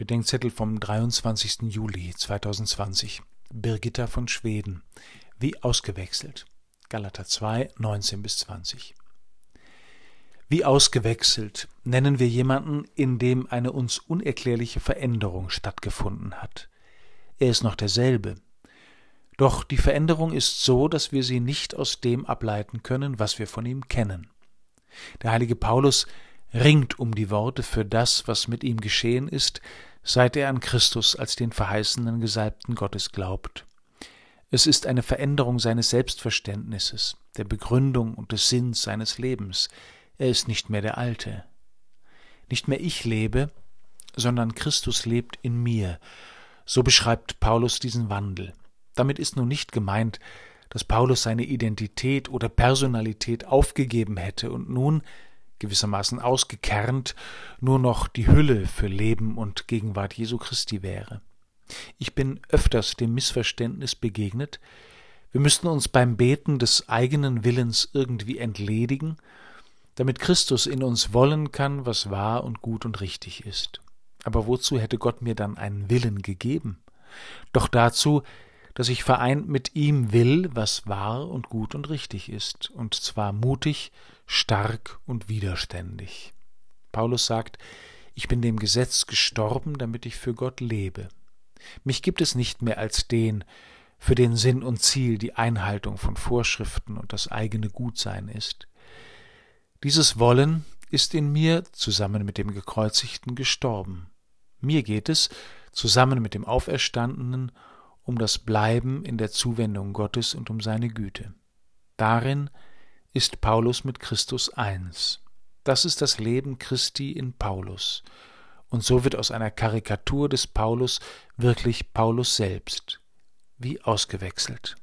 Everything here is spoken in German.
Bedenkzettel vom 23. Juli 2020. Birgitta von Schweden. Wie ausgewechselt. Galater 2, 19 bis 20. Wie ausgewechselt nennen wir jemanden, in dem eine uns unerklärliche Veränderung stattgefunden hat. Er ist noch derselbe. Doch die Veränderung ist so, dass wir sie nicht aus dem ableiten können, was wir von ihm kennen. Der heilige Paulus ringt um die Worte für das, was mit ihm geschehen ist, seit er an Christus als den verheißenen Gesalbten Gottes glaubt. Es ist eine Veränderung seines Selbstverständnisses, der Begründung und des Sinns seines Lebens. Er ist nicht mehr der Alte. Nicht mehr ich lebe, sondern Christus lebt in mir. So beschreibt Paulus diesen Wandel. Damit ist nun nicht gemeint, dass Paulus seine Identität oder Personalität aufgegeben hätte und nun gewissermaßen ausgekernt, nur noch die Hülle für Leben und Gegenwart Jesu Christi wäre. Ich bin öfters dem Missverständnis begegnet, wir müssten uns beim Beten des eigenen Willens irgendwie entledigen, damit Christus in uns wollen kann, was wahr und gut und richtig ist. Aber wozu hätte Gott mir dann einen Willen gegeben? Doch dazu, dass ich vereint mit ihm will, was wahr und gut und richtig ist, und zwar mutig, stark und widerständig. Paulus sagt, ich bin dem Gesetz gestorben, damit ich für Gott lebe. Mich gibt es nicht mehr als den, für den Sinn und Ziel die Einhaltung von Vorschriften und das eigene Gutsein ist. Dieses Wollen ist in mir zusammen mit dem Gekreuzigten gestorben. Mir geht es, zusammen mit dem Auferstandenen, um das Bleiben in der Zuwendung Gottes und um seine Güte. Darin ist Paulus mit Christus eins. Das ist das Leben Christi in Paulus. Und so wird aus einer Karikatur des Paulus wirklich Paulus selbst, wie ausgewechselt.